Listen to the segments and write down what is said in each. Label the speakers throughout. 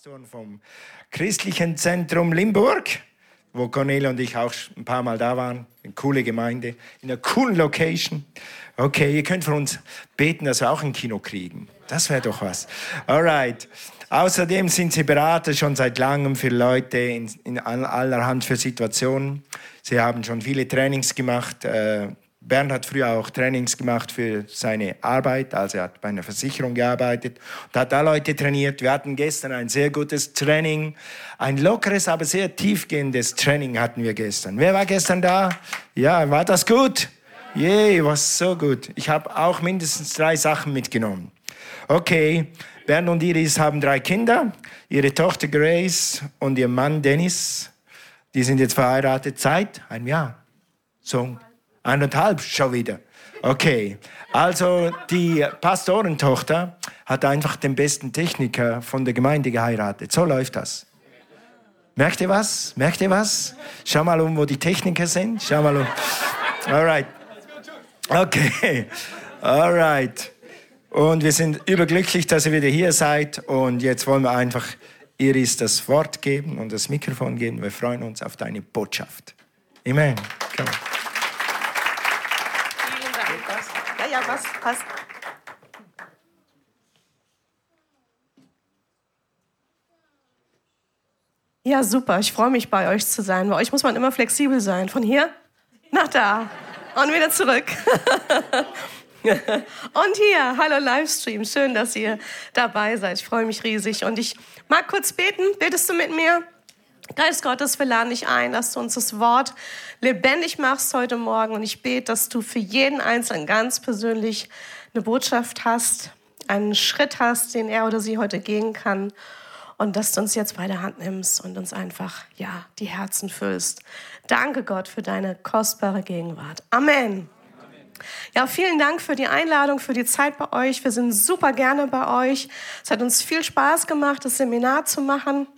Speaker 1: Pastoren vom Christlichen Zentrum Limburg, wo Cornelia und ich auch ein paar Mal da waren. Eine coole Gemeinde, in einer coolen Location. Okay, ihr könnt für uns beten, dass wir auch ein Kino kriegen. Das wäre doch was. Alright. Außerdem sind sie Berater schon seit langem für Leute in, in allerhand für Situationen. Sie haben schon viele Trainings gemacht. Äh, Bernd hat früher auch Trainings gemacht für seine Arbeit, also er hat bei einer Versicherung gearbeitet und hat da Leute trainiert. Wir hatten gestern ein sehr gutes Training, ein lockeres, aber sehr tiefgehendes Training hatten wir gestern. Wer war gestern da? Ja, war das gut? Yay, war so gut. Ich habe auch mindestens drei Sachen mitgenommen. Okay, Bernd und Iris haben drei Kinder, ihre Tochter Grace und ihr Mann Dennis. Die sind jetzt verheiratet seit einem Jahr. So Eineinhalb schon wieder. Okay. Also die Pastorentochter hat einfach den besten Techniker von der Gemeinde geheiratet. So läuft das. Merkt ihr was? Merkt ihr was? Schau mal um, wo die Techniker sind. Schau mal um. Alright. Okay. Alright. Und wir sind überglücklich, dass ihr wieder hier seid. Und jetzt wollen wir einfach Iris das Wort geben und das Mikrofon geben. Wir freuen uns auf deine Botschaft. Amen. Come
Speaker 2: ja, was passt. Ja, super. Ich freue mich, bei euch zu sein. Bei euch muss man immer flexibel sein. Von hier nach da und wieder zurück. und hier, hallo Livestream. Schön, dass ihr dabei seid. Ich freue mich riesig. Und ich mag kurz beten. Betest du mit mir? Geist Gottes, wir laden dich ein, dass du uns das Wort lebendig machst heute Morgen. Und ich bete, dass du für jeden Einzelnen ganz persönlich eine Botschaft hast, einen Schritt hast, den er oder sie heute gehen kann. Und dass du uns jetzt bei der Hand nimmst und uns einfach, ja, die Herzen füllst. Danke Gott für deine kostbare Gegenwart. Amen. Ja, vielen Dank für die Einladung, für die Zeit bei euch. Wir sind super gerne bei euch. Es hat uns viel Spaß gemacht, das Seminar zu machen.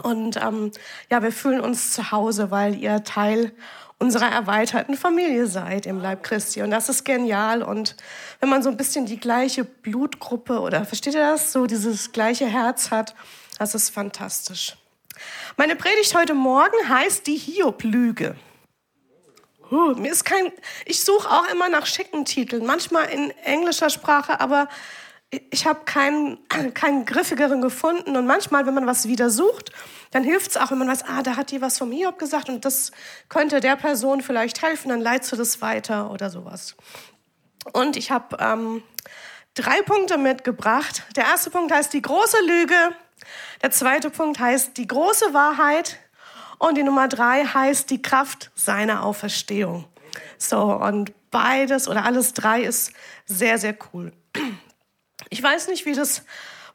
Speaker 2: Und ähm, ja, wir fühlen uns zu Hause, weil ihr Teil unserer erweiterten Familie seid im Leib Christi. Und das ist genial. Und wenn man so ein bisschen die gleiche Blutgruppe oder versteht ihr das? So dieses gleiche Herz hat, das ist fantastisch. Meine Predigt heute Morgen heißt die Hiob-Lüge. Uh, mir ist kein, ich suche auch immer nach schicken Titeln, manchmal in englischer Sprache, aber ich habe keinen, keinen griffigeren gefunden. Und manchmal, wenn man was wieder sucht, dann hilft es auch, wenn man weiß, ah, da hat die was vom Hiob gesagt und das könnte der Person vielleicht helfen, dann leitest du das weiter oder sowas. Und ich habe ähm, drei Punkte mitgebracht. Der erste Punkt heißt die große Lüge. Der zweite Punkt heißt die große Wahrheit. Und die Nummer drei heißt die Kraft seiner Auferstehung. So, und beides oder alles drei ist sehr, sehr cool. Ich weiß nicht, wie das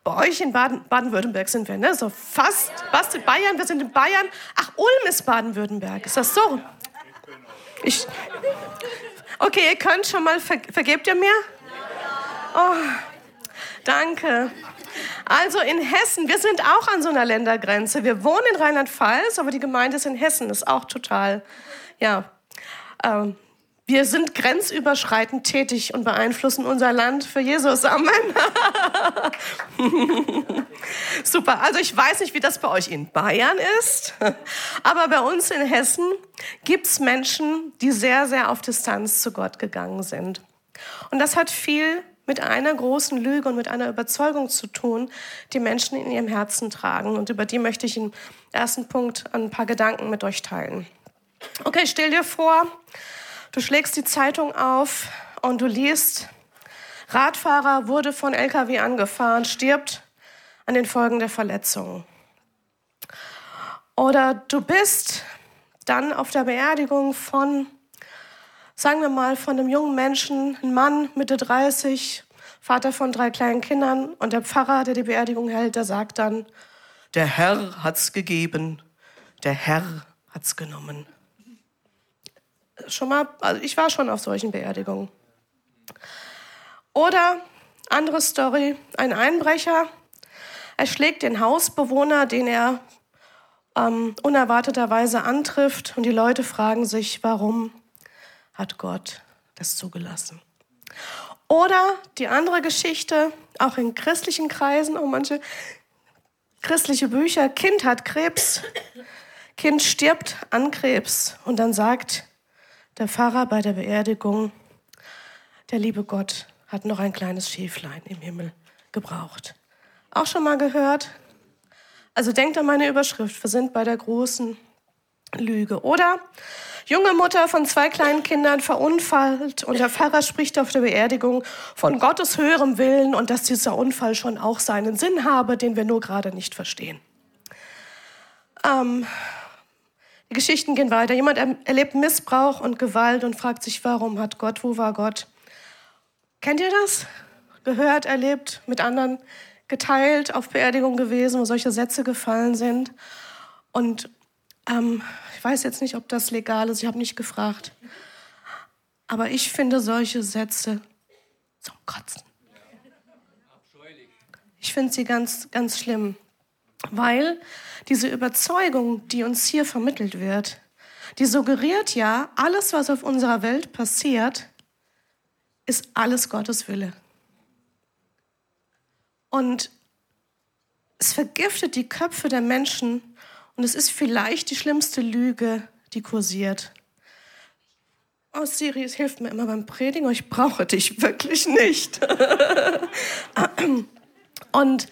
Speaker 2: bei euch in Baden-Württemberg sind wir, ne? So fast, fast in Bayern, wir sind in Bayern. Ach, Ulm ist Baden-Württemberg, ist das so? Ich, okay, ihr könnt schon mal, ver, vergebt ihr mir? Oh, danke. Also in Hessen, wir sind auch an so einer Ländergrenze. Wir wohnen in Rheinland-Pfalz, aber die Gemeinde ist in Hessen, ist auch total, ja, ähm, wir sind grenzüberschreitend tätig und beeinflussen unser Land für Jesus. Amen. Super. Also ich weiß nicht, wie das bei euch in Bayern ist, aber bei uns in Hessen gibt es Menschen, die sehr, sehr auf Distanz zu Gott gegangen sind. Und das hat viel mit einer großen Lüge und mit einer Überzeugung zu tun, die Menschen in ihrem Herzen tragen. Und über die möchte ich im ersten Punkt ein paar Gedanken mit euch teilen. Okay, stell dir vor, Du schlägst die Zeitung auf und du liest, Radfahrer wurde von LKW angefahren, stirbt an den Folgen der Verletzung. Oder du bist dann auf der Beerdigung von, sagen wir mal, von einem jungen Menschen, ein Mann Mitte 30, Vater von drei kleinen Kindern und der Pfarrer, der die Beerdigung hält, der sagt dann, der Herr hat's gegeben, der Herr hat's genommen schon mal, also ich war schon auf solchen Beerdigungen. Oder andere Story, ein Einbrecher erschlägt den Hausbewohner, den er ähm, unerwarteterweise antrifft und die Leute fragen sich, warum hat Gott das zugelassen? Oder die andere Geschichte, auch in christlichen Kreisen, auch manche christliche Bücher, Kind hat Krebs, Kind stirbt an Krebs und dann sagt der Pfarrer bei der Beerdigung, der liebe Gott hat noch ein kleines Schäflein im Himmel gebraucht. Auch schon mal gehört? Also denkt an meine Überschrift, wir sind bei der großen Lüge. Oder junge Mutter von zwei kleinen Kindern verunfallt und der Pfarrer spricht auf der Beerdigung von Gottes höherem Willen und dass dieser Unfall schon auch seinen Sinn habe, den wir nur gerade nicht verstehen. Ähm, die Geschichten gehen weiter. Jemand erlebt Missbrauch und Gewalt und fragt sich, warum hat Gott, wo war Gott? Kennt ihr das? Gehört, erlebt, mit anderen geteilt, auf Beerdigung gewesen, wo solche Sätze gefallen sind. Und ähm, ich weiß jetzt nicht, ob das legal ist, ich habe nicht gefragt. Aber ich finde solche Sätze zum Kotzen. Ich finde sie ganz, ganz schlimm, weil diese Überzeugung, die uns hier vermittelt wird, die suggeriert ja, alles, was auf unserer Welt passiert, ist alles Gottes Wille. Und es vergiftet die Köpfe der Menschen und es ist vielleicht die schlimmste Lüge, die kursiert. Oh, Siri, es hilft mir immer beim Predigen, ich brauche dich wirklich nicht. und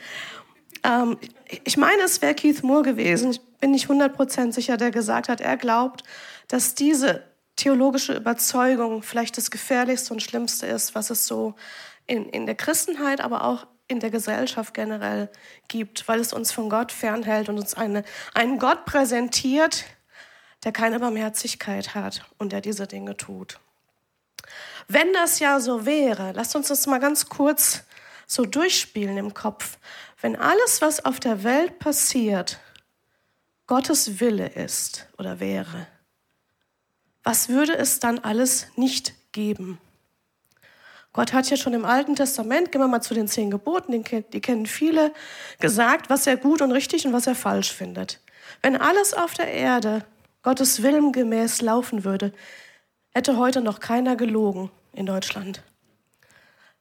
Speaker 2: ähm, ich meine, es wäre Keith Moore gewesen, ich bin nicht 100% sicher, der gesagt hat, er glaubt, dass diese theologische Überzeugung vielleicht das Gefährlichste und Schlimmste ist, was es so in, in der Christenheit, aber auch in der Gesellschaft generell gibt, weil es uns von Gott fernhält und uns eine, einen Gott präsentiert, der keine Barmherzigkeit hat und der diese Dinge tut. Wenn das ja so wäre, lasst uns das mal ganz kurz so durchspielen im Kopf. Wenn alles, was auf der Welt passiert, Gottes Wille ist oder wäre, was würde es dann alles nicht geben? Gott hat ja schon im Alten Testament, gehen wir mal zu den zehn Geboten, die, kennen viele, gesagt, was er gut und richtig und was er falsch findet. Wenn alles auf der Erde Gottes Willen gemäß laufen würde, hätte heute noch keiner gelogen in Deutschland.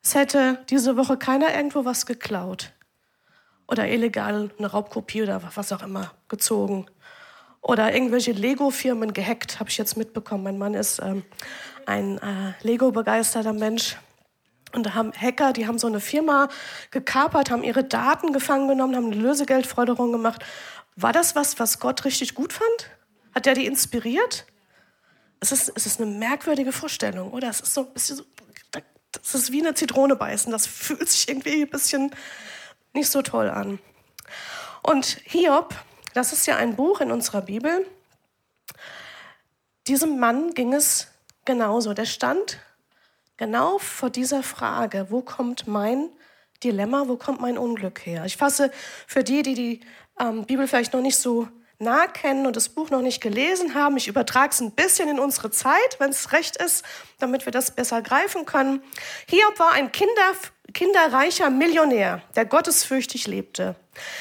Speaker 2: Es hätte diese Woche keiner irgendwo was geklaut oder illegal eine Raubkopie oder was auch immer gezogen oder irgendwelche Lego-Firmen gehackt, habe ich jetzt mitbekommen. Mein Mann ist ähm, ein äh, Lego-begeisterter Mensch und da haben Hacker, die haben so eine Firma gekapert, haben ihre Daten gefangen genommen, haben eine Lösegeldforderung gemacht. War das was, was Gott richtig gut fand? Hat er die inspiriert? Es ist, es ist eine merkwürdige Vorstellung, oder? Es ist so ein bisschen so, das ist wie eine Zitrone beißen. Das fühlt sich irgendwie ein bisschen nicht so toll an. Und Hiob, das ist ja ein Buch in unserer Bibel. Diesem Mann ging es genauso. Der stand genau vor dieser Frage, wo kommt mein Dilemma, wo kommt mein Unglück her? Ich fasse für die, die die ähm, Bibel vielleicht noch nicht so nah kennen und das Buch noch nicht gelesen haben, ich übertrage es ein bisschen in unsere Zeit, wenn es recht ist, damit wir das besser greifen können. Hiob war ein Kinder, kinderreicher Millionär, der gottesfürchtig lebte.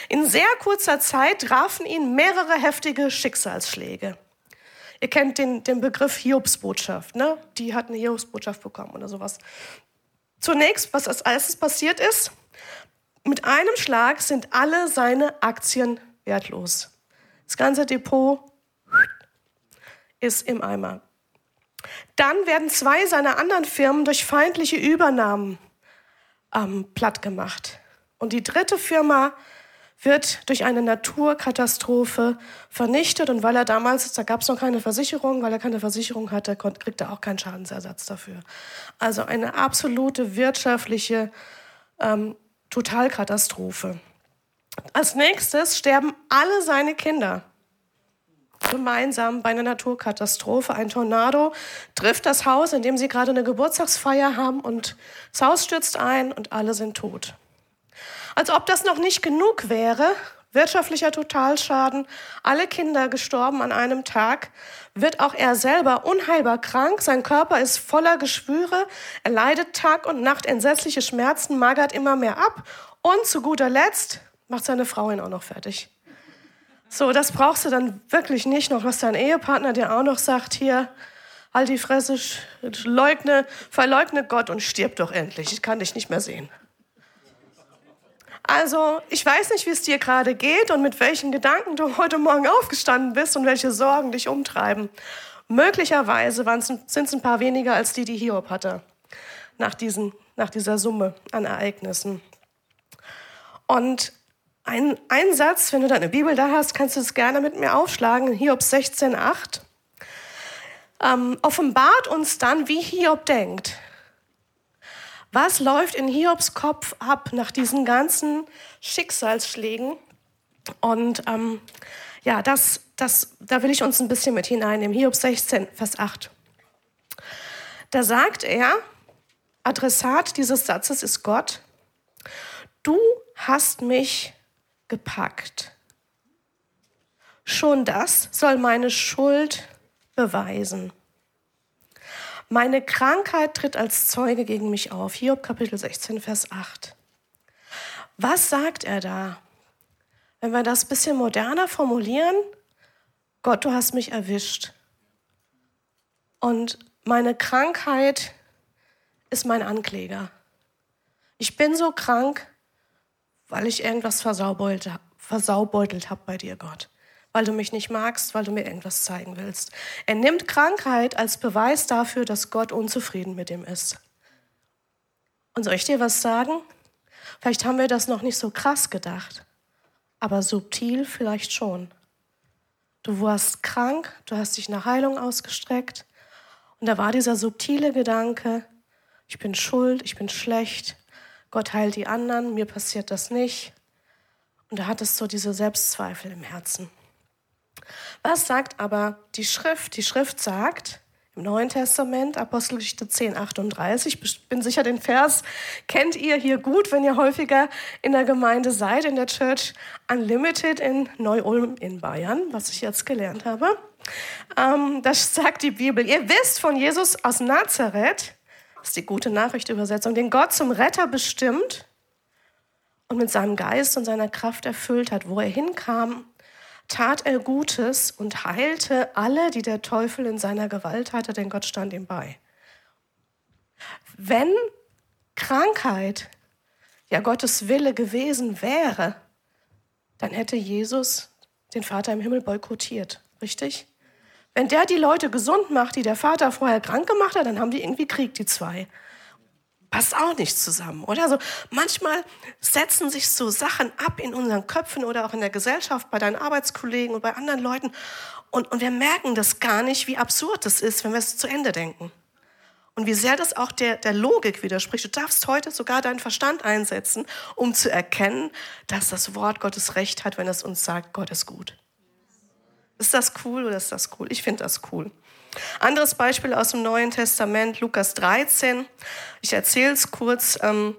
Speaker 2: In sehr kurzer Zeit trafen ihn mehrere heftige Schicksalsschläge. Ihr kennt den, den Begriff Hiobsbotschaft, ne? Die hat eine Hiobsbotschaft bekommen oder sowas. Zunächst, was als erstes passiert ist, mit einem Schlag sind alle seine Aktien wertlos. Das ganze Depot ist im Eimer. Dann werden zwei seiner anderen Firmen durch feindliche Übernahmen ähm, platt gemacht. Und die dritte Firma wird durch eine Naturkatastrophe vernichtet. Und weil er damals, da gab es noch keine Versicherung, weil er keine Versicherung hatte, kriegt er auch keinen Schadensersatz dafür. Also eine absolute wirtschaftliche ähm, Totalkatastrophe. Als nächstes sterben alle seine Kinder. Gemeinsam bei einer Naturkatastrophe. Ein Tornado trifft das Haus, in dem sie gerade eine Geburtstagsfeier haben und das Haus stürzt ein und alle sind tot. Als ob das noch nicht genug wäre, wirtschaftlicher Totalschaden, alle Kinder gestorben an einem Tag, wird auch er selber unheilbar krank, sein Körper ist voller Geschwüre, er leidet Tag und Nacht. Entsetzliche Schmerzen, magert immer mehr ab. Und zu guter Letzt macht seine Frau ihn auch noch fertig. So, das brauchst du dann wirklich nicht noch, was dein Ehepartner dir auch noch sagt, hier, halt die Fresse, leugne, verleugne Gott und stirb doch endlich, ich kann dich nicht mehr sehen. Also, ich weiß nicht, wie es dir gerade geht und mit welchen Gedanken du heute Morgen aufgestanden bist und welche Sorgen dich umtreiben. Möglicherweise sind es ein paar weniger als die, die Hiob hatte, nach, diesen, nach dieser Summe an Ereignissen. Und ein, ein Satz, wenn du deine Bibel da hast, kannst du es gerne mit mir aufschlagen, Hiob 16,8. Ähm, offenbart uns dann, wie Hiob denkt. Was läuft in Hiobs Kopf ab nach diesen ganzen Schicksalsschlägen? Und ähm, ja, das, das, da will ich uns ein bisschen mit hineinnehmen. Hiob 16, Vers 8. Da sagt er, Adressat dieses Satzes ist Gott, du hast mich gepackt. Schon das soll meine Schuld beweisen. Meine Krankheit tritt als Zeuge gegen mich auf. Hiob Kapitel 16, Vers 8. Was sagt er da? Wenn wir das ein bisschen moderner formulieren, Gott, du hast mich erwischt. Und meine Krankheit ist mein Ankläger. Ich bin so krank, weil ich irgendwas versaubeutelt, versaubeutelt habe bei dir, Gott. Weil du mich nicht magst, weil du mir irgendwas zeigen willst. Er nimmt Krankheit als Beweis dafür, dass Gott unzufrieden mit ihm ist. Und soll ich dir was sagen? Vielleicht haben wir das noch nicht so krass gedacht, aber subtil vielleicht schon. Du warst krank, du hast dich nach Heilung ausgestreckt und da war dieser subtile Gedanke, ich bin schuld, ich bin schlecht, Gott heilt die anderen, mir passiert das nicht. Und da hattest so diese Selbstzweifel im Herzen. Was sagt aber die Schrift? Die Schrift sagt im Neuen Testament, Apostelgeschichte 10, 38, ich bin sicher, den Vers kennt ihr hier gut, wenn ihr häufiger in der Gemeinde seid, in der Church Unlimited in Neu-Ulm in Bayern, was ich jetzt gelernt habe. Ähm, das sagt die Bibel. Ihr wisst von Jesus aus Nazareth, das ist die gute Nachrichtübersetzung, den Gott zum Retter bestimmt und mit seinem Geist und seiner Kraft erfüllt hat. Wo er hinkam, tat er Gutes und heilte alle, die der Teufel in seiner Gewalt hatte, denn Gott stand ihm bei. Wenn Krankheit ja Gottes Wille gewesen wäre, dann hätte Jesus den Vater im Himmel boykottiert, richtig? Wenn der die Leute gesund macht, die der Vater vorher krank gemacht hat, dann haben die irgendwie Krieg, die zwei. Passt auch nicht zusammen, oder? Also manchmal setzen sich so Sachen ab in unseren Köpfen oder auch in der Gesellschaft, bei deinen Arbeitskollegen und bei anderen Leuten. Und, und wir merken das gar nicht, wie absurd das ist, wenn wir es zu Ende denken. Und wie sehr das auch der, der Logik widerspricht. Du darfst heute sogar deinen Verstand einsetzen, um zu erkennen, dass das Wort Gottes recht hat, wenn es uns sagt, Gott ist gut. Ist das cool oder ist das cool? Ich finde das cool. Anderes Beispiel aus dem Neuen Testament, Lukas 13. Ich erzähle es kurz. Ähm,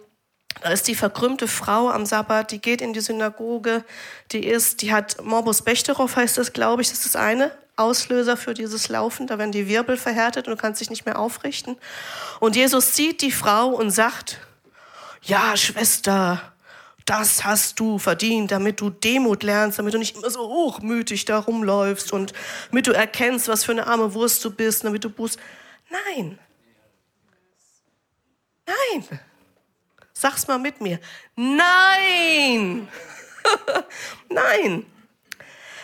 Speaker 2: da ist die verkrümmte Frau am Sabbat, die geht in die Synagoge, die ist, die hat Morbus Bechterow heißt das, glaube ich, das ist eine Auslöser für dieses Laufen, da werden die Wirbel verhärtet und du kannst dich nicht mehr aufrichten. Und Jesus sieht die Frau und sagt, ja, Schwester, das hast du verdient, damit du Demut lernst, damit du nicht immer so hochmütig da rumläufst und damit du erkennst, was für eine arme Wurst du bist, damit du bußt. Nein. Nein. Sag's mal mit mir. Nein. Nein.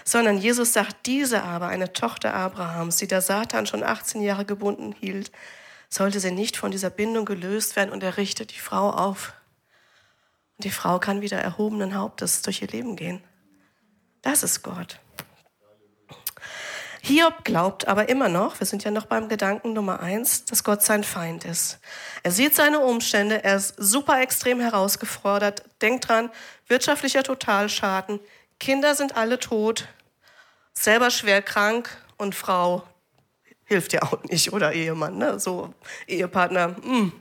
Speaker 2: Sondern Jesus sagt, diese aber, eine Tochter Abrahams, die der Satan schon 18 Jahre gebunden hielt, sollte sie nicht von dieser Bindung gelöst werden und er richtet die Frau auf und die Frau kann wieder erhobenen Hauptes durch ihr Leben gehen. Das ist Gott. Hiob glaubt aber immer noch, wir sind ja noch beim Gedanken Nummer eins, dass Gott sein Feind ist. Er sieht seine Umstände, er ist super extrem herausgefordert. Denkt dran, wirtschaftlicher Totalschaden, Kinder sind alle tot, selber schwer krank und Frau hilft ja auch nicht oder Ehemann, ne? so Ehepartner. Mh.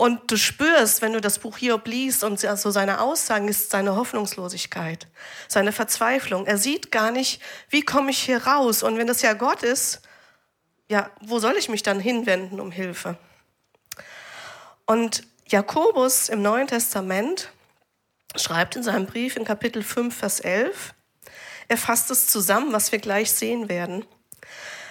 Speaker 2: Und du spürst, wenn du das Buch Hiob liest und so seine Aussagen ist seine Hoffnungslosigkeit, seine Verzweiflung. Er sieht gar nicht, wie komme ich hier raus? Und wenn das ja Gott ist, ja, wo soll ich mich dann hinwenden um Hilfe? Und Jakobus im Neuen Testament schreibt in seinem Brief in Kapitel 5, Vers 11, er fasst es zusammen, was wir gleich sehen werden.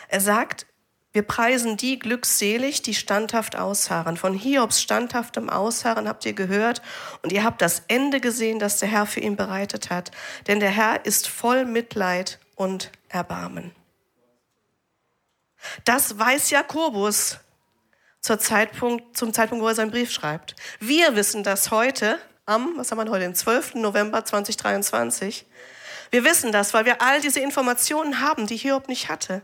Speaker 2: Er sagt, Wir preisen die glückselig, die standhaft ausharren. Von Hiobs standhaftem Ausharren habt ihr gehört und ihr habt das Ende gesehen, das der Herr für ihn bereitet hat. Denn der Herr ist voll Mitleid und Erbarmen. Das weiß Jakobus zur Zeitpunkt, zum Zeitpunkt, wo er seinen Brief schreibt. Wir wissen das heute am, was haben wir heute, den 12. November 2023. Wir wissen das, weil wir all diese Informationen haben, die Hiob nicht hatte.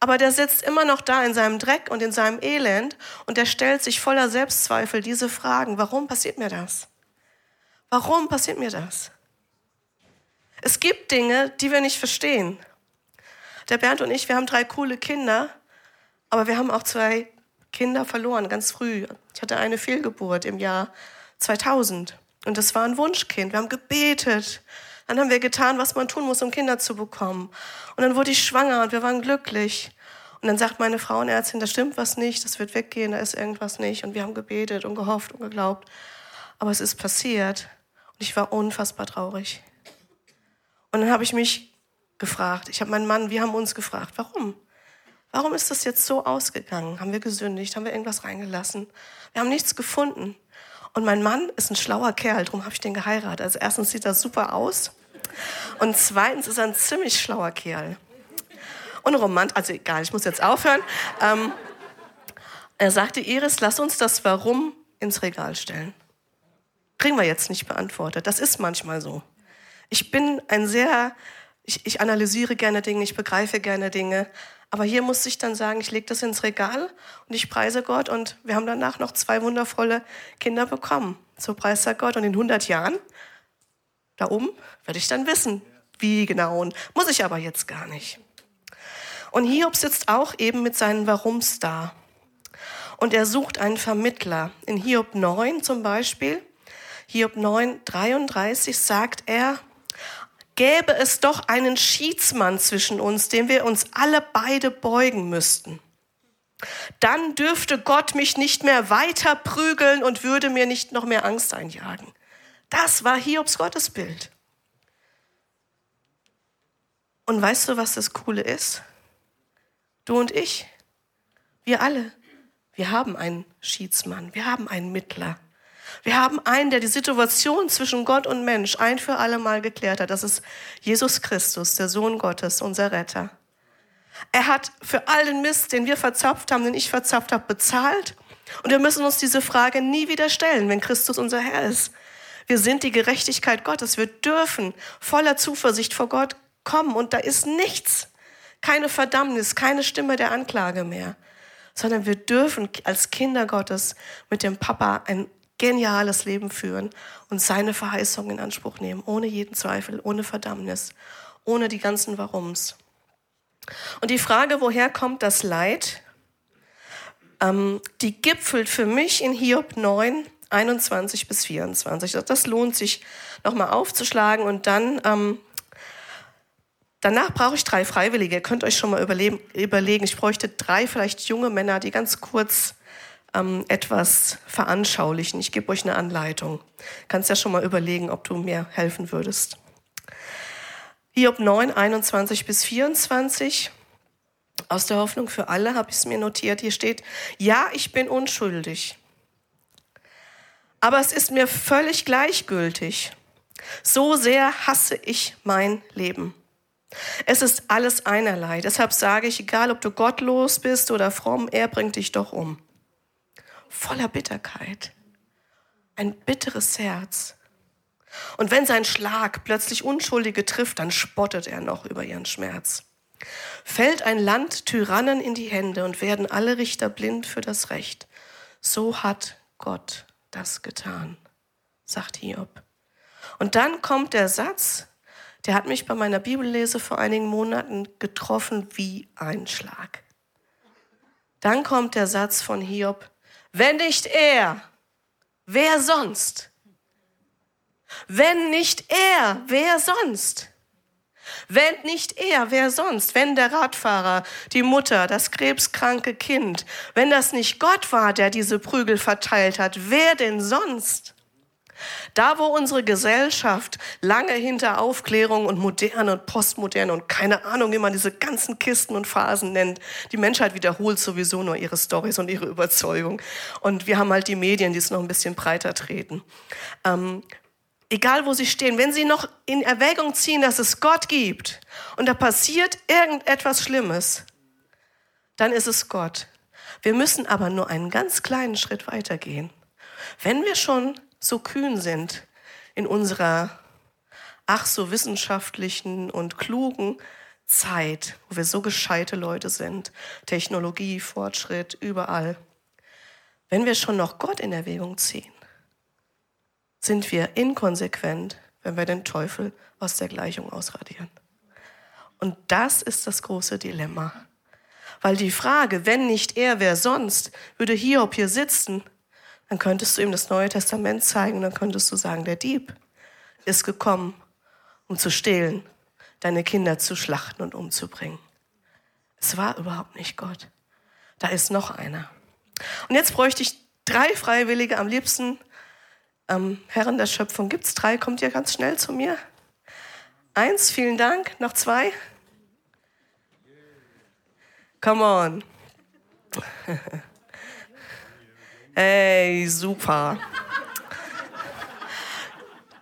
Speaker 2: Aber der sitzt immer noch da in seinem Dreck und in seinem Elend und der stellt sich voller Selbstzweifel diese Fragen. Warum passiert mir das? Warum passiert mir das? Es gibt Dinge, die wir nicht verstehen. Der Bernd und ich, wir haben drei coole Kinder, aber wir haben auch zwei Kinder verloren, ganz früh. Ich hatte eine Fehlgeburt im Jahr 2000 und das war ein Wunschkind. Wir haben gebetet dann haben wir getan, was man tun muss, um Kinder zu bekommen. Und dann wurde ich schwanger und wir waren glücklich. Und dann sagt meine Frauenärztin, da stimmt was nicht, das wird weggehen, da ist irgendwas nicht. Und wir haben gebetet und gehofft und geglaubt. Aber es ist passiert. Und ich war unfassbar traurig. Und dann habe ich mich gefragt, ich habe meinen Mann, wir haben uns gefragt, warum? Warum ist das jetzt so ausgegangen? Haben wir gesündigt? Haben wir irgendwas reingelassen? Wir haben nichts gefunden. Und mein Mann ist ein schlauer Kerl, darum habe ich den geheiratet. Also erstens sieht er super aus und zweitens ist er ein ziemlich schlauer Kerl. Und Romant, also egal, ich muss jetzt aufhören. Ähm, er sagte, Iris, lass uns das Warum ins Regal stellen. Kriegen wir jetzt nicht beantwortet. Das ist manchmal so. Ich bin ein sehr, ich, ich analysiere gerne Dinge, ich begreife gerne Dinge, aber hier musste ich dann sagen, ich lege das ins Regal und ich preise Gott. Und wir haben danach noch zwei wundervolle Kinder bekommen. So preist er Gott. Und in 100 Jahren, da oben, werde ich dann wissen, wie genau. Und muss ich aber jetzt gar nicht. Und Hiob sitzt auch eben mit seinen Warums da. Und er sucht einen Vermittler. In Hiob 9 zum Beispiel, Hiob 9, 33 sagt er, gäbe es doch einen Schiedsmann zwischen uns, dem wir uns alle beide beugen müssten. Dann dürfte Gott mich nicht mehr weiter prügeln und würde mir nicht noch mehr Angst einjagen. Das war Hiobs Gottesbild. Und weißt du, was das Coole ist? Du und ich, wir alle, wir haben einen Schiedsmann, wir haben einen Mittler. Wir haben einen, der die Situation zwischen Gott und Mensch ein für alle Mal geklärt hat. Das ist Jesus Christus, der Sohn Gottes, unser Retter. Er hat für all den Mist, den wir verzapft haben, den ich verzapft habe, bezahlt. Und wir müssen uns diese Frage nie wieder stellen, wenn Christus unser Herr ist. Wir sind die Gerechtigkeit Gottes. Wir dürfen voller Zuversicht vor Gott kommen. Und da ist nichts, keine Verdammnis, keine Stimme der Anklage mehr, sondern wir dürfen als Kinder Gottes mit dem Papa ein geniales Leben führen und seine Verheißung in Anspruch nehmen, ohne jeden Zweifel, ohne Verdammnis, ohne die ganzen Warums. Und die Frage, woher kommt das Leid, ähm, die gipfelt für mich in Hiob 9, 21 bis 24. Das lohnt sich nochmal aufzuschlagen und dann ähm, Danach brauche ich drei Freiwillige. Ihr könnt euch schon mal überlegen. Ich bräuchte drei vielleicht junge Männer, die ganz kurz ähm, etwas veranschaulichen. Ich gebe euch eine Anleitung. Kannst ja schon mal überlegen, ob du mir helfen würdest. Hiob 9, 21 bis 24. Aus der Hoffnung für alle habe ich es mir notiert. Hier steht, ja, ich bin unschuldig. Aber es ist mir völlig gleichgültig. So sehr hasse ich mein Leben. Es ist alles einerlei. Deshalb sage ich, egal ob du gottlos bist oder fromm, er bringt dich doch um voller Bitterkeit. Ein bitteres Herz. Und wenn sein Schlag plötzlich Unschuldige trifft, dann spottet er noch über ihren Schmerz. Fällt ein Land Tyrannen in die Hände und werden alle Richter blind für das Recht. So hat Gott das getan, sagt Hiob. Und dann kommt der Satz, der hat mich bei meiner Bibellese vor einigen Monaten getroffen wie ein Schlag. Dann kommt der Satz von Hiob, wenn nicht er, wer sonst? Wenn nicht er, wer sonst? Wenn nicht er, wer sonst? Wenn der Radfahrer, die Mutter, das krebskranke Kind, wenn das nicht Gott war, der diese Prügel verteilt hat, wer denn sonst? Da, wo unsere Gesellschaft lange hinter Aufklärung und Moderne und Postmoderne und keine Ahnung, wie man diese ganzen Kisten und Phasen nennt, die Menschheit wiederholt sowieso nur ihre Stories und ihre Überzeugung. Und wir haben halt die Medien, die es noch ein bisschen breiter treten. Ähm, egal wo sie stehen, wenn sie noch in Erwägung ziehen, dass es Gott gibt und da passiert irgendetwas Schlimmes, dann ist es Gott. Wir müssen aber nur einen ganz kleinen Schritt weitergehen. Wenn wir schon so kühn sind in unserer ach so wissenschaftlichen und klugen Zeit, wo wir so gescheite Leute sind, Technologie, Fortschritt, überall. Wenn wir schon noch Gott in Erwägung ziehen, sind wir inkonsequent, wenn wir den Teufel aus der Gleichung ausradieren. Und das ist das große Dilemma. Weil die Frage, wenn nicht er, wer sonst, würde Hiob hier sitzen dann könntest du ihm das Neue Testament zeigen, dann könntest du sagen, der Dieb ist gekommen, um zu stehlen, deine Kinder zu schlachten und umzubringen. Es war überhaupt nicht Gott. Da ist noch einer. Und jetzt bräuchte ich drei Freiwillige, am liebsten ähm, Herren der Schöpfung. Gibt es drei? Kommt ihr ganz schnell zu mir? Eins, vielen Dank. Noch zwei? Come on. Ey, super.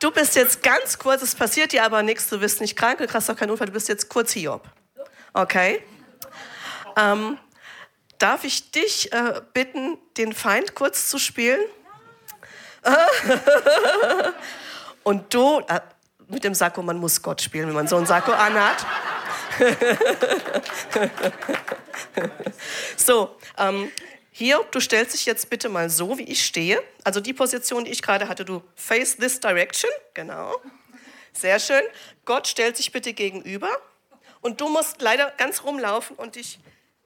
Speaker 2: Du bist jetzt ganz kurz, es passiert dir aber nichts, du bist nicht krank, du hast doch keinen Unfall, du bist jetzt kurz Hiob. Okay? Ähm, darf ich dich äh, bitten, den Feind kurz zu spielen? Und du, äh, mit dem Sakko, man muss Gott spielen, wenn man so einen Sakko anhat. so, ähm, hier, du stellst dich jetzt bitte mal so, wie ich stehe. Also die Position, die ich gerade hatte, du face this direction. Genau. Sehr schön. Gott stellt sich bitte gegenüber. Und du musst leider ganz rumlaufen und dich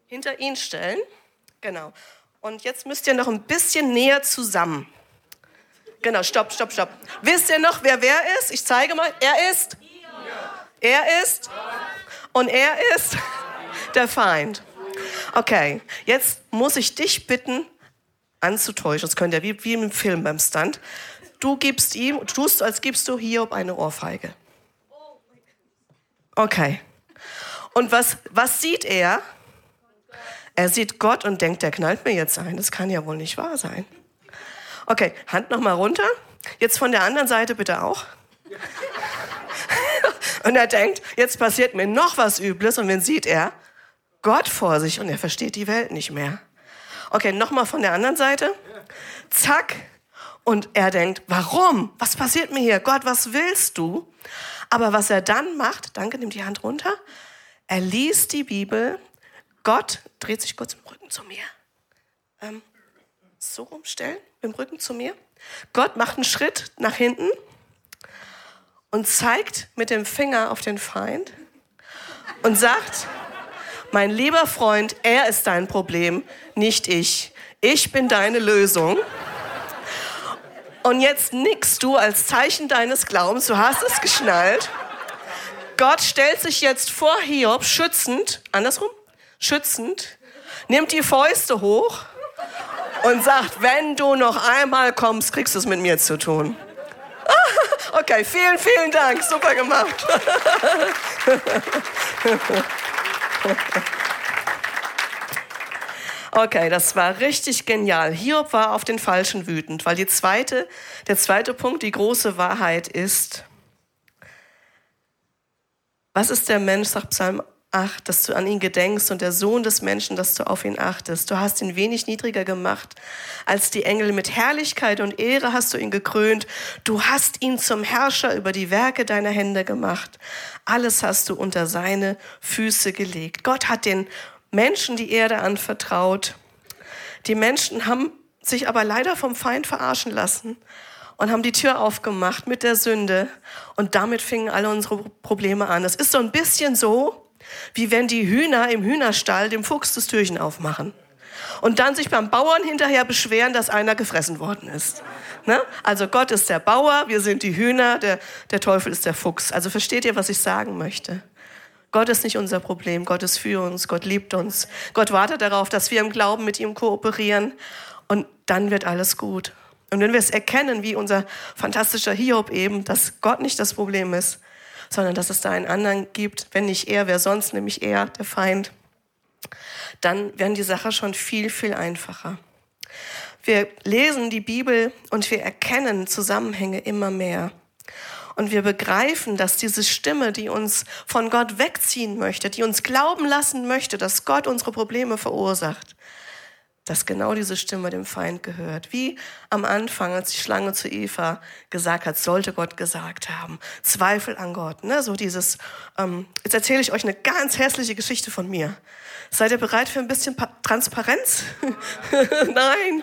Speaker 2: hinter ihn stellen. Genau. Und jetzt müsst ihr noch ein bisschen näher zusammen. Genau, stopp, stopp, stopp. Wisst ihr noch, wer wer ist? Ich zeige mal. Er ist. Er ist. Und er ist der Feind. Okay, jetzt muss ich dich bitten, anzutäuschen. Das könnt ihr wie, wie im Film beim Stunt. Du gibst ihm, tust, als gibst du Hiob eine Ohrfeige. Okay. Und was, was sieht er? Er sieht Gott und denkt, der knallt mir jetzt ein. Das kann ja wohl nicht wahr sein. Okay, Hand nochmal runter. Jetzt von der anderen Seite bitte auch. und er denkt, jetzt passiert mir noch was Übles. Und wen sieht er? Gott vor sich und er versteht die Welt nicht mehr. Okay, nochmal von der anderen Seite. Zack. Und er denkt, warum? Was passiert mir hier? Gott, was willst du? Aber was er dann macht, danke, nimm die Hand runter. Er liest die Bibel. Gott dreht sich kurz im Rücken zu mir. Ähm, so rumstellen, im Rücken zu mir. Gott macht einen Schritt nach hinten und zeigt mit dem Finger auf den Feind und sagt, mein lieber Freund, er ist dein Problem, nicht ich. Ich bin deine Lösung. Und jetzt nickst du als Zeichen deines Glaubens, du hast es geschnallt. Gott stellt sich jetzt vor Hiob schützend, andersrum, schützend, nimmt die Fäuste hoch und sagt, wenn du noch einmal kommst, kriegst du es mit mir zu tun. Okay, vielen, vielen Dank, super gemacht. Okay, das war richtig genial. Hiob war auf den Falschen wütend, weil die zweite, der zweite Punkt, die große Wahrheit ist, was ist der Mensch, sagt Psalm 8, dass du an ihn gedenkst und der Sohn des Menschen, dass du auf ihn achtest. Du hast ihn wenig niedriger gemacht als die Engel. Mit Herrlichkeit und Ehre hast du ihn gekrönt. Du hast ihn zum Herrscher über die Werke deiner Hände gemacht. Alles hast du unter seine Füße gelegt. Gott hat den Menschen die Erde anvertraut. Die Menschen haben sich aber leider vom Feind verarschen lassen und haben die Tür aufgemacht mit der Sünde. Und damit fingen alle unsere Probleme an. Es ist so ein bisschen so, wie wenn die Hühner im Hühnerstall dem Fuchs das Türchen aufmachen und dann sich beim Bauern hinterher beschweren, dass einer gefressen worden ist. Ne? Also Gott ist der Bauer, wir sind die Hühner, der, der Teufel ist der Fuchs. Also versteht ihr, was ich sagen möchte? Gott ist nicht unser Problem, Gott ist für uns, Gott liebt uns. Gott wartet darauf, dass wir im Glauben mit ihm kooperieren und dann wird alles gut. Und wenn wir es erkennen, wie unser fantastischer Hiob eben, dass Gott nicht das Problem ist, sondern dass es da einen anderen gibt, wenn nicht er, wer sonst, nämlich er, der Feind, dann werden die Sache schon viel, viel einfacher. Wir lesen die Bibel und wir erkennen Zusammenhänge immer mehr. Und wir begreifen, dass diese Stimme, die uns von Gott wegziehen möchte, die uns glauben lassen möchte, dass Gott unsere Probleme verursacht, dass genau diese Stimme dem Feind gehört. Wie am Anfang, als die Schlange zu Eva gesagt hat, sollte Gott gesagt haben. Zweifel an Gott. Ne? So dieses, ähm, jetzt erzähle ich euch eine ganz hässliche Geschichte von mir. Seid ihr bereit für ein bisschen pa Transparenz? Nein.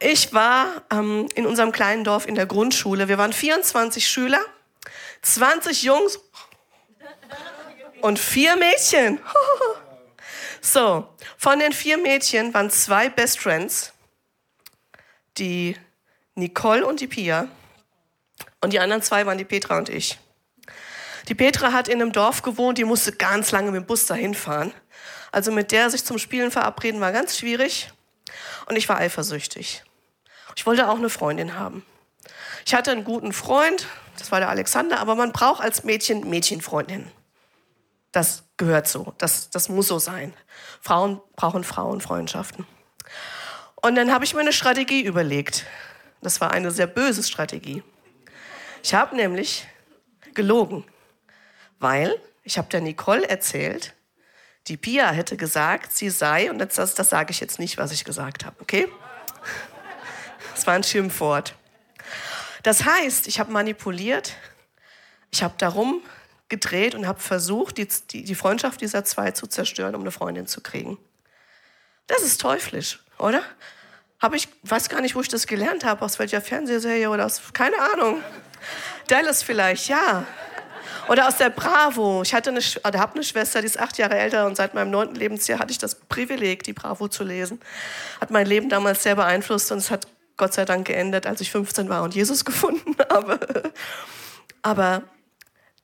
Speaker 2: Ich war ähm, in unserem kleinen Dorf in der Grundschule. Wir waren 24 Schüler, 20 Jungs und vier Mädchen. so, von den vier Mädchen waren zwei Best Friends, die Nicole und die Pia. Und die anderen zwei waren die Petra und ich. Die Petra hat in einem Dorf gewohnt, die musste ganz lange mit dem Bus dahin fahren. Also mit der sich zum Spielen verabreden war ganz schwierig. Und ich war eifersüchtig. Ich wollte auch eine Freundin haben. Ich hatte einen guten Freund, das war der Alexander, aber man braucht als Mädchen Mädchenfreundinnen. Das gehört so, das, das muss so sein. Frauen brauchen Frauenfreundschaften. Und dann habe ich mir eine Strategie überlegt. Das war eine sehr böse Strategie. Ich habe nämlich gelogen, weil ich habe der Nicole erzählt, die Pia hätte gesagt, sie sei, und das, das sage ich jetzt nicht, was ich gesagt habe, okay? Das war ein Schimpfwort. Das heißt, ich habe manipuliert, ich habe darum gedreht und habe versucht, die, die, die Freundschaft dieser zwei zu zerstören, um eine Freundin zu kriegen. Das ist teuflisch, oder? Habe ich, weiß gar nicht, wo ich das gelernt habe, aus welcher Fernsehserie oder aus, keine Ahnung. Dallas vielleicht, ja. Oder aus der Bravo. Ich hatte eine, oder habe eine Schwester, die ist acht Jahre älter und seit meinem neunten Lebensjahr hatte ich das Privileg, die Bravo zu lesen. Hat mein Leben damals sehr beeinflusst und es hat Gott sei Dank geändert, als ich 15 war und Jesus gefunden habe. Aber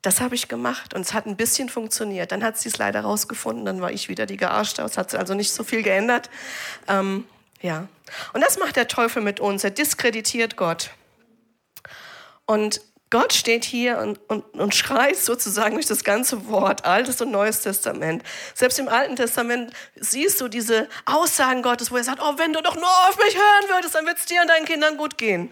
Speaker 2: das habe ich gemacht und es hat ein bisschen funktioniert. Dann hat sie es leider rausgefunden, dann war ich wieder die Gearschte. Es hat also nicht so viel geändert. Ähm, ja. Und das macht der Teufel mit uns. Er diskreditiert Gott. Und Gott steht hier und, und, und schreit sozusagen durch das ganze Wort, Altes und Neues Testament. Selbst im Alten Testament siehst du diese Aussagen Gottes, wo er sagt, oh, wenn du doch nur auf mich hören würdest, dann wird es dir und deinen Kindern gut gehen.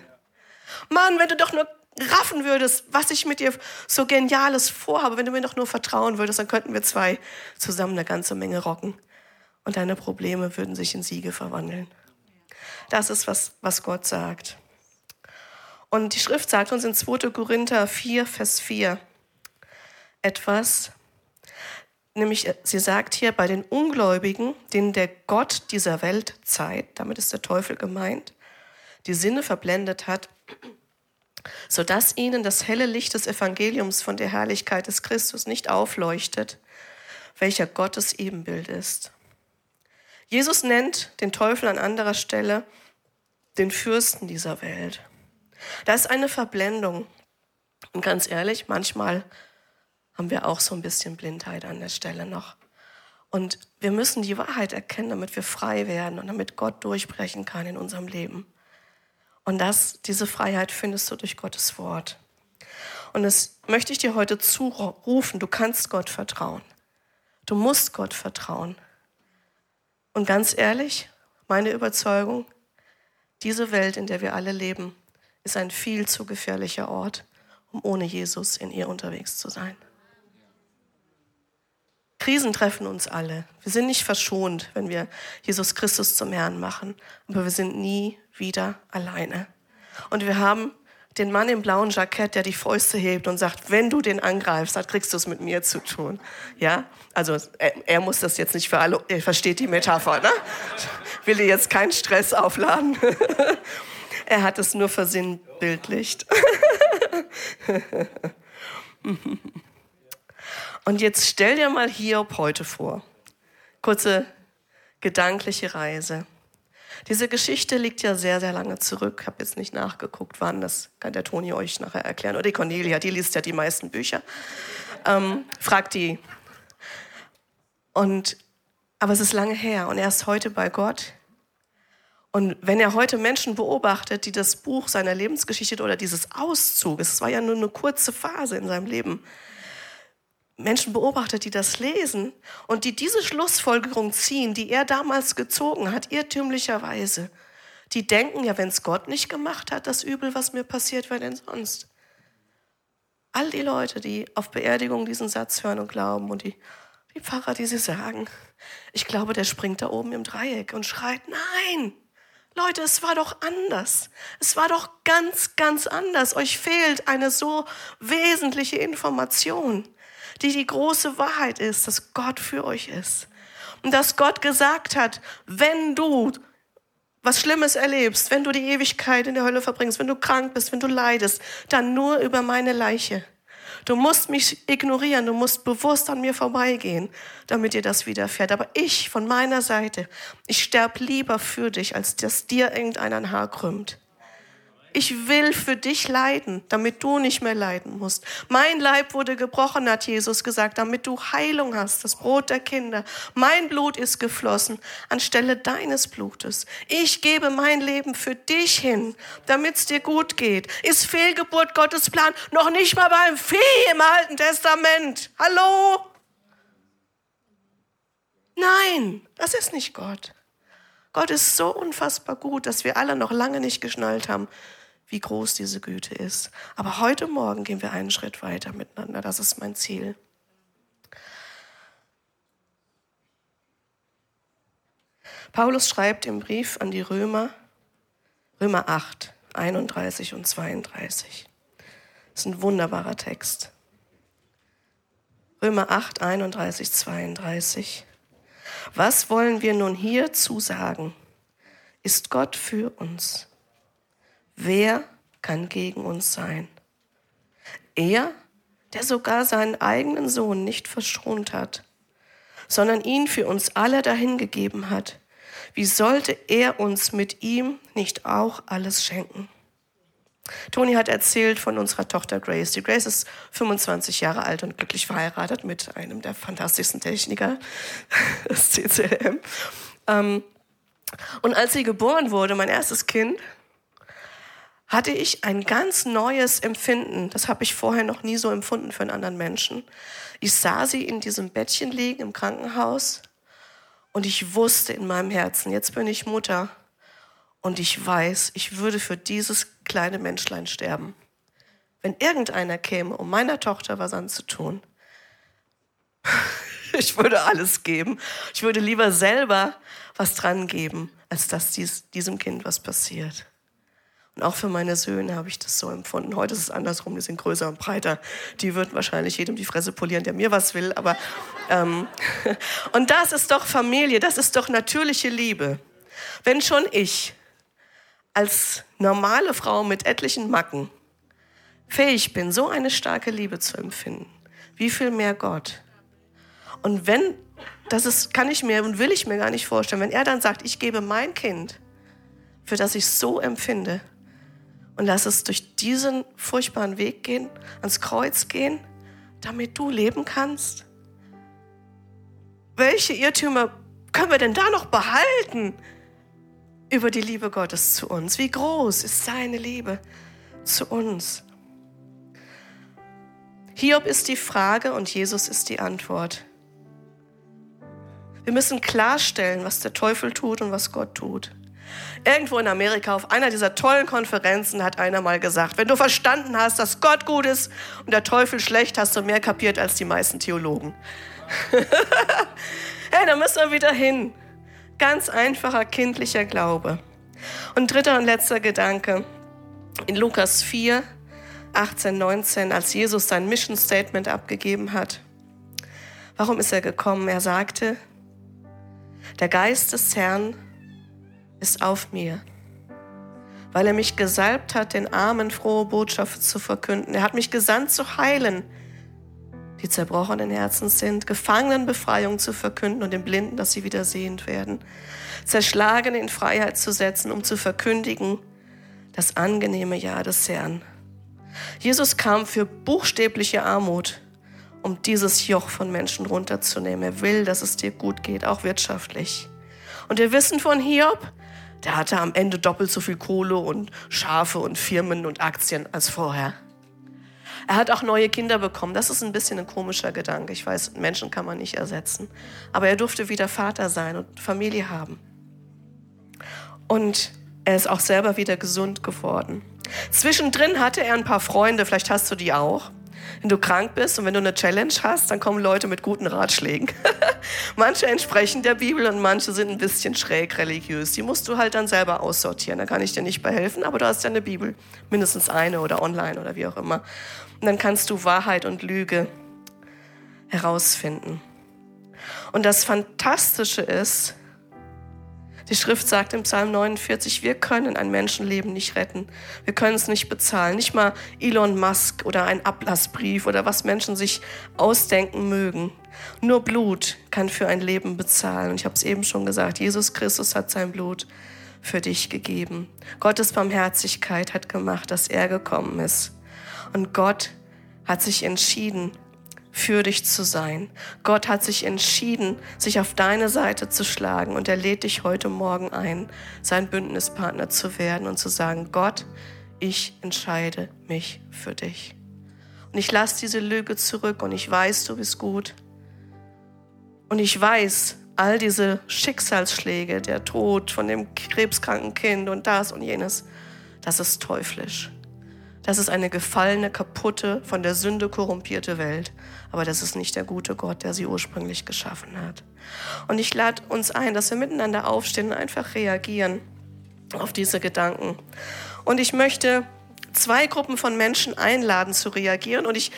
Speaker 2: Mann, wenn du doch nur raffen würdest, was ich mit dir so Geniales vorhabe, wenn du mir doch nur vertrauen würdest, dann könnten wir zwei zusammen eine ganze Menge rocken. Und deine Probleme würden sich in Siege verwandeln. Das ist, was, was Gott sagt. Und die Schrift sagt uns in 2. Korinther 4, Vers 4 etwas, nämlich sie sagt hier, bei den Ungläubigen, denen der Gott dieser Welt Zeit, damit ist der Teufel gemeint, die Sinne verblendet hat, sodass ihnen das helle Licht des Evangeliums von der Herrlichkeit des Christus nicht aufleuchtet, welcher Gottes Ebenbild ist. Jesus nennt den Teufel an anderer Stelle den Fürsten dieser Welt. Da ist eine Verblendung. Und ganz ehrlich, manchmal haben wir auch so ein bisschen Blindheit an der Stelle noch. Und wir müssen die Wahrheit erkennen, damit wir frei werden und damit Gott durchbrechen kann in unserem Leben. Und das, diese Freiheit findest du durch Gottes Wort. Und das möchte ich dir heute zurufen. Du kannst Gott vertrauen. Du musst Gott vertrauen. Und ganz ehrlich, meine Überzeugung, diese Welt, in der wir alle leben, ist ein viel zu gefährlicher Ort, um ohne Jesus in ihr unterwegs zu sein. Krisen treffen uns alle. Wir sind nicht verschont, wenn wir Jesus Christus zum Herrn machen, aber wir sind nie wieder alleine. Und wir haben den Mann im blauen Jackett, der die Fäuste hebt und sagt, wenn du den angreifst, dann kriegst du es mit mir zu tun. Ja, also er, er muss das jetzt nicht für alle, er versteht die Metapher, ne? Ich will dir jetzt keinen Stress aufladen. Er hat es nur versinnbildlicht. Und jetzt stell dir mal Hiob heute vor. Kurze gedankliche Reise. Diese Geschichte liegt ja sehr, sehr lange zurück. Ich habe jetzt nicht nachgeguckt, wann. Das kann der Toni euch nachher erklären. Oder die Cornelia, die liest ja die meisten Bücher. Ähm, fragt die. Und, aber es ist lange her und er ist heute bei Gott. Und wenn er heute Menschen beobachtet, die das Buch seiner Lebensgeschichte oder dieses Auszug, es war ja nur eine kurze Phase in seinem Leben, Menschen beobachtet, die das lesen und die diese Schlussfolgerung ziehen, die er damals gezogen hat, irrtümlicherweise, die denken ja, wenn es Gott nicht gemacht hat, das Übel, was mir passiert, wer denn sonst? All die Leute, die auf Beerdigung diesen Satz hören und glauben und die, die Pfarrer, die sie sagen, ich glaube, der springt da oben im Dreieck und schreit, nein, Leute, es war doch anders. Es war doch ganz, ganz anders. Euch fehlt eine so wesentliche Information, die die große Wahrheit ist, dass Gott für euch ist. Und dass Gott gesagt hat, wenn du was Schlimmes erlebst, wenn du die Ewigkeit in der Hölle verbringst, wenn du krank bist, wenn du leidest, dann nur über meine Leiche. Du musst mich ignorieren, du musst bewusst an mir vorbeigehen, damit dir das widerfährt. Aber ich von meiner Seite, ich sterb lieber für dich, als dass dir irgendeiner ein Haar krümmt. Ich will für dich leiden, damit du nicht mehr leiden musst. Mein Leib wurde gebrochen, hat Jesus gesagt, damit du Heilung hast, das Brot der Kinder. Mein Blut ist geflossen anstelle deines Blutes. Ich gebe mein Leben für dich hin, damit es dir gut geht. Ist Fehlgeburt Gottes Plan noch nicht mal beim Vieh im Alten Testament? Hallo? Nein, das ist nicht Gott. Gott ist so unfassbar gut, dass wir alle noch lange nicht geschnallt haben, wie groß diese Güte ist. Aber heute Morgen gehen wir einen Schritt weiter miteinander. Das ist mein Ziel. Paulus schreibt im Brief an die Römer, Römer 8, 31 und 32. Das ist ein wunderbarer Text. Römer 8, 31, 32. Was wollen wir nun hier zusagen? Ist Gott für uns? Wer kann gegen uns sein? Er, der sogar seinen eigenen Sohn nicht verschont hat, sondern ihn für uns alle dahingegeben hat. Wie sollte er uns mit ihm nicht auch alles schenken? Toni hat erzählt von unserer Tochter Grace. Die Grace ist 25 Jahre alt und glücklich verheiratet mit einem der fantastischsten Techniker, das CCM. Ähm, und als sie geboren wurde, mein erstes Kind, hatte ich ein ganz neues Empfinden. Das habe ich vorher noch nie so empfunden für einen anderen Menschen. Ich sah sie in diesem Bettchen liegen im Krankenhaus und ich wusste in meinem Herzen, jetzt bin ich Mutter und ich weiß, ich würde für dieses kleine Menschlein sterben. Wenn irgendeiner käme, um meiner Tochter was anzutun, ich würde alles geben. Ich würde lieber selber was dran geben, als dass dies, diesem Kind was passiert. Und auch für meine Söhne habe ich das so empfunden. Heute ist es andersrum, die sind größer und breiter. Die würden wahrscheinlich jedem die Fresse polieren, der mir was will. Aber ähm, und das ist doch Familie, das ist doch natürliche Liebe. Wenn schon ich als normale Frau mit etlichen Macken fähig bin, so eine starke Liebe zu empfinden, wie viel mehr Gott? Und wenn, das ist, kann ich mir und will ich mir gar nicht vorstellen, wenn er dann sagt, ich gebe mein Kind, für das ich so empfinde, und lass es durch diesen furchtbaren Weg gehen, ans Kreuz gehen, damit du leben kannst. Welche Irrtümer können wir denn da noch behalten über die Liebe Gottes zu uns? Wie groß ist seine Liebe zu uns? Hiob ist die Frage und Jesus ist die Antwort. Wir müssen klarstellen, was der Teufel tut und was Gott tut. Irgendwo in Amerika auf einer dieser tollen Konferenzen hat einer mal gesagt, wenn du verstanden hast, dass Gott gut ist und der Teufel schlecht, hast du mehr kapiert als die meisten Theologen. hey, da müssen wir wieder hin. Ganz einfacher kindlicher Glaube. Und dritter und letzter Gedanke. In Lukas 4, 18, 19, als Jesus sein Mission Statement abgegeben hat. Warum ist er gekommen? Er sagte, der Geist des Herrn ist auf mir, weil er mich gesalbt hat, den Armen frohe Botschaft zu verkünden. Er hat mich gesandt zu heilen, die zerbrochenen Herzen sind, Gefangenen Befreiung zu verkünden und den Blinden, dass sie wieder sehend werden, Zerschlagene in Freiheit zu setzen, um zu verkündigen das angenehme Jahr des Herrn. Jesus kam für buchstäbliche Armut, um dieses Joch von Menschen runterzunehmen. Er will, dass es dir gut geht, auch wirtschaftlich. Und wir wissen von Hiob, der hatte am Ende doppelt so viel Kohle und Schafe und Firmen und Aktien als vorher. Er hat auch neue Kinder bekommen. Das ist ein bisschen ein komischer Gedanke. Ich weiß, Menschen kann man nicht ersetzen. Aber er durfte wieder Vater sein und Familie haben. Und er ist auch selber wieder gesund geworden. Zwischendrin hatte er ein paar Freunde, vielleicht hast du die auch. Wenn du krank bist und wenn du eine Challenge hast, dann kommen Leute mit guten Ratschlägen. manche entsprechen der Bibel und manche sind ein bisschen schräg religiös. Die musst du halt dann selber aussortieren. Da kann ich dir nicht bei helfen, aber du hast ja eine Bibel. Mindestens eine oder online oder wie auch immer. Und dann kannst du Wahrheit und Lüge herausfinden. Und das Fantastische ist, die Schrift sagt im Psalm 49, wir können ein Menschenleben nicht retten. Wir können es nicht bezahlen. Nicht mal Elon Musk oder ein Ablassbrief oder was Menschen sich ausdenken mögen. Nur Blut kann für ein Leben bezahlen. Und ich habe es eben schon gesagt, Jesus Christus hat sein Blut für dich gegeben. Gottes Barmherzigkeit hat gemacht, dass er gekommen ist. Und Gott hat sich entschieden, für dich zu sein. Gott hat sich entschieden, sich auf deine Seite zu schlagen und er lädt dich heute Morgen ein, sein Bündnispartner zu werden und zu sagen, Gott, ich entscheide mich für dich. Und ich lasse diese Lüge zurück und ich weiß, du bist gut. Und ich weiß, all diese Schicksalsschläge, der Tod von dem krebskranken Kind und das und jenes, das ist teuflisch. Das ist eine gefallene, kaputte, von der Sünde korrumpierte Welt. Aber das ist nicht der gute Gott, der sie ursprünglich geschaffen hat. Und ich lade uns ein, dass wir miteinander aufstehen und einfach reagieren auf diese Gedanken. Und ich möchte zwei Gruppen von Menschen einladen zu reagieren. Und ich,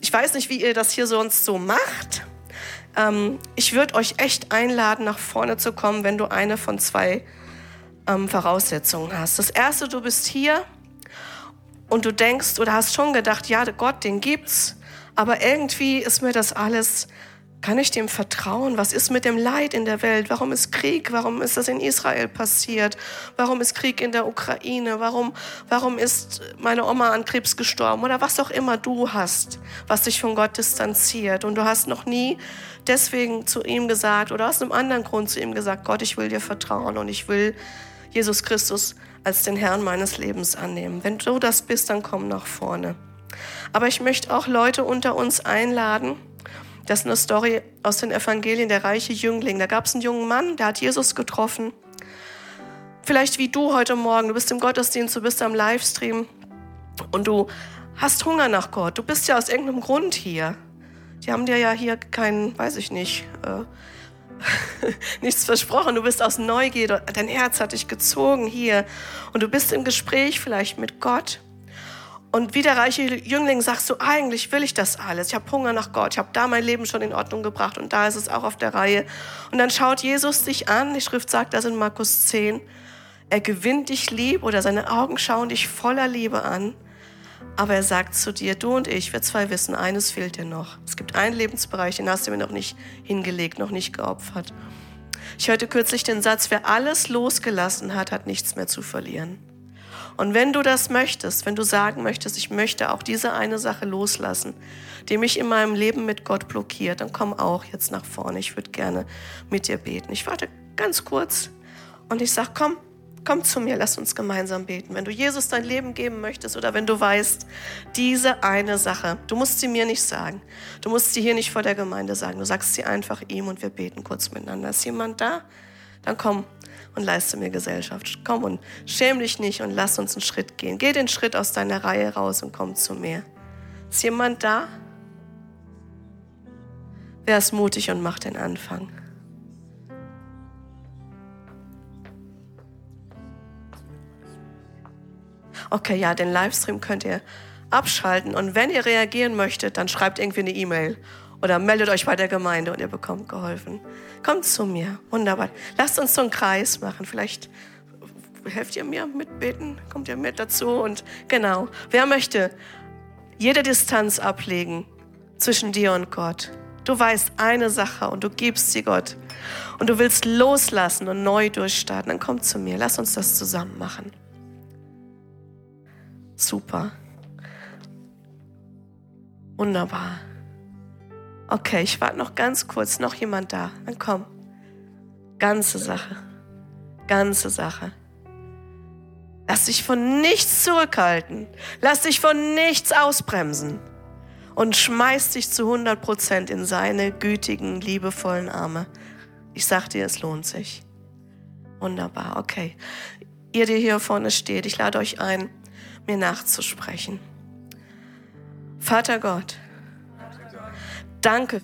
Speaker 2: ich weiß nicht, wie ihr das hier sonst so macht. Ähm, ich würde euch echt einladen, nach vorne zu kommen, wenn du eine von zwei ähm, Voraussetzungen hast. Das erste, du bist hier und du denkst oder hast schon gedacht, ja, Gott, den gibt's, aber irgendwie ist mir das alles, kann ich dem vertrauen? Was ist mit dem Leid in der Welt? Warum ist Krieg? Warum ist das in Israel passiert? Warum ist Krieg in der Ukraine? Warum, warum ist meine Oma an Krebs gestorben? Oder was auch immer du hast, was dich von Gott distanziert. Und du hast noch nie deswegen zu ihm gesagt oder aus einem anderen Grund zu ihm gesagt, Gott, ich will dir vertrauen und ich will Jesus Christus als den Herrn meines Lebens annehmen. Wenn du das bist, dann komm nach vorne. Aber ich möchte auch Leute unter uns einladen. Das ist eine Story aus den Evangelien, der reiche Jüngling. Da gab es einen jungen Mann, der hat Jesus getroffen. Vielleicht wie du heute Morgen, du bist im Gottesdienst, du bist am Livestream und du hast Hunger nach Gott. Du bist ja aus irgendeinem Grund hier. Die haben dir ja hier keinen, weiß ich nicht, äh, nichts versprochen. Du bist aus Neugier, dein Herz hat dich gezogen hier und du bist im Gespräch vielleicht mit Gott. Und wie der reiche Jüngling sagst du, eigentlich will ich das alles. Ich habe Hunger nach Gott. Ich habe da mein Leben schon in Ordnung gebracht und da ist es auch auf der Reihe. Und dann schaut Jesus dich an. Die Schrift sagt das in Markus 10. Er gewinnt dich lieb oder seine Augen schauen dich voller Liebe an. Aber er sagt zu dir, du und ich, wir zwei wissen, eines fehlt dir noch. Es gibt einen Lebensbereich, den hast du mir noch nicht hingelegt, noch nicht geopfert. Ich hörte kürzlich den Satz, wer alles losgelassen hat, hat nichts mehr zu verlieren. Und wenn du das möchtest, wenn du sagen möchtest, ich möchte auch diese eine Sache loslassen, die mich in meinem Leben mit Gott blockiert, dann komm auch jetzt nach vorne. Ich würde gerne mit dir beten. Ich warte ganz kurz und ich sage, komm, komm zu mir, lass uns gemeinsam beten. Wenn du Jesus dein Leben geben möchtest oder wenn du weißt, diese eine Sache, du musst sie mir nicht sagen. Du musst sie hier nicht vor der Gemeinde sagen. Du sagst sie einfach ihm und wir beten kurz miteinander. Ist jemand da? Dann komm und leiste mir Gesellschaft. Komm und schäm dich nicht und lass uns einen Schritt gehen. Geh den Schritt aus deiner Reihe raus und komm zu mir. Ist jemand da? Wer ist mutig und macht den Anfang? Okay, ja, den Livestream könnt ihr abschalten und wenn ihr reagieren möchtet, dann schreibt irgendwie eine E-Mail oder meldet euch bei der Gemeinde und ihr bekommt geholfen. Kommt zu mir. Wunderbar. Lasst uns so einen Kreis machen. Vielleicht helft ihr mir mitbeten? Kommt ihr mit dazu? Und genau. Wer möchte jede Distanz ablegen zwischen dir und Gott? Du weißt eine Sache und du gibst sie Gott. Und du willst loslassen und neu durchstarten. Dann komm zu mir. Lass uns das zusammen machen. Super. Wunderbar. Okay, ich warte noch ganz kurz. Noch jemand da? Dann komm. Ganze Sache. ganze Sache. Lass dich von nichts zurückhalten. Lass dich von nichts ausbremsen. Und schmeiß dich zu 100 Prozent in seine gütigen, liebevollen Arme. Ich sag dir, es lohnt sich. Wunderbar, okay. Ihr, die hier vorne steht, ich lade euch ein, mir nachzusprechen. Vater Gott, danke